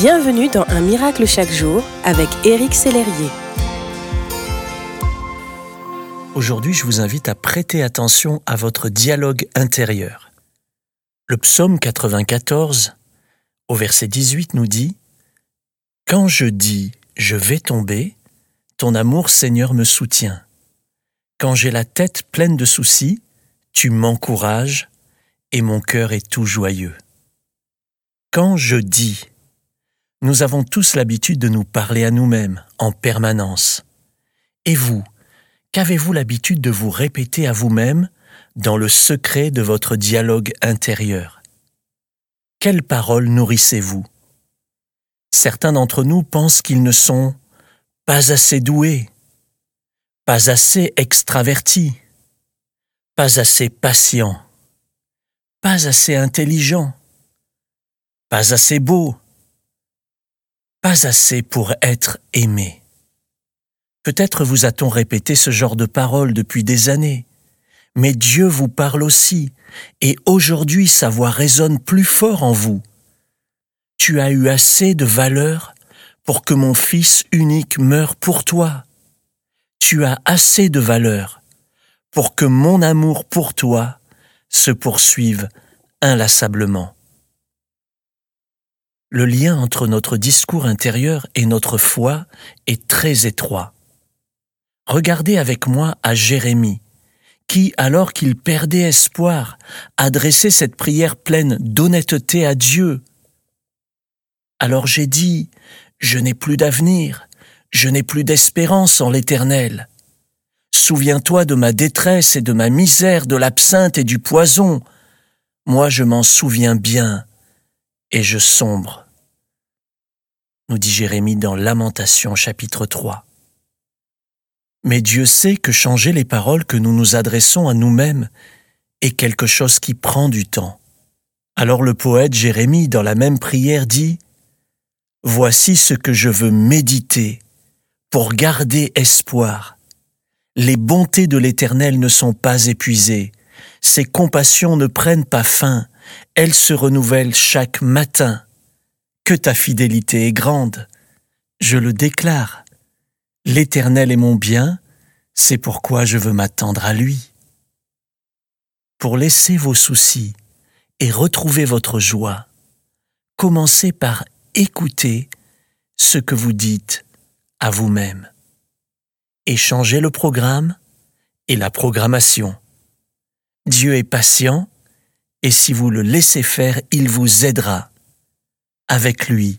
Bienvenue dans Un miracle chaque jour avec Éric Sellerier. Aujourd'hui, je vous invite à prêter attention à votre dialogue intérieur. Le psaume 94, au verset 18, nous dit Quand je dis je vais tomber, ton amour Seigneur me soutient. Quand j'ai la tête pleine de soucis, tu m'encourages et mon cœur est tout joyeux. Quand je dis nous avons tous l'habitude de nous parler à nous-mêmes en permanence. Et vous, qu'avez-vous l'habitude de vous répéter à vous-même dans le secret de votre dialogue intérieur? Quelles paroles nourrissez-vous? Certains d'entre nous pensent qu'ils ne sont pas assez doués, pas assez extravertis, pas assez patients, pas assez intelligents, pas assez beaux, pas assez pour être aimé. Peut-être vous a-t-on répété ce genre de paroles depuis des années, mais Dieu vous parle aussi, et aujourd'hui sa voix résonne plus fort en vous. Tu as eu assez de valeur pour que mon Fils unique meure pour toi. Tu as assez de valeur pour que mon amour pour toi se poursuive inlassablement. Le lien entre notre discours intérieur et notre foi est très étroit. Regardez avec moi à Jérémie, qui, alors qu'il perdait espoir, adressait cette prière pleine d'honnêteté à Dieu. Alors j'ai dit, je n'ai plus d'avenir, je n'ai plus d'espérance en l'Éternel. Souviens-toi de ma détresse et de ma misère, de l'absinthe et du poison. Moi je m'en souviens bien et je sombre, nous dit Jérémie dans Lamentation chapitre 3. Mais Dieu sait que changer les paroles que nous nous adressons à nous-mêmes est quelque chose qui prend du temps. Alors le poète Jérémie, dans la même prière, dit Voici ce que je veux méditer pour garder espoir. Les bontés de l'Éternel ne sont pas épuisées, ses compassions ne prennent pas fin, elles se renouvellent chaque matin. Que ta fidélité est grande. Je le déclare. L'Éternel est mon bien, c'est pourquoi je veux m'attendre à lui. Pour laisser vos soucis et retrouver votre joie, commencez par écouter ce que vous dites à vous-même. Et changez le programme et la programmation. Dieu est patient et si vous le laissez faire, il vous aidera. Avec lui,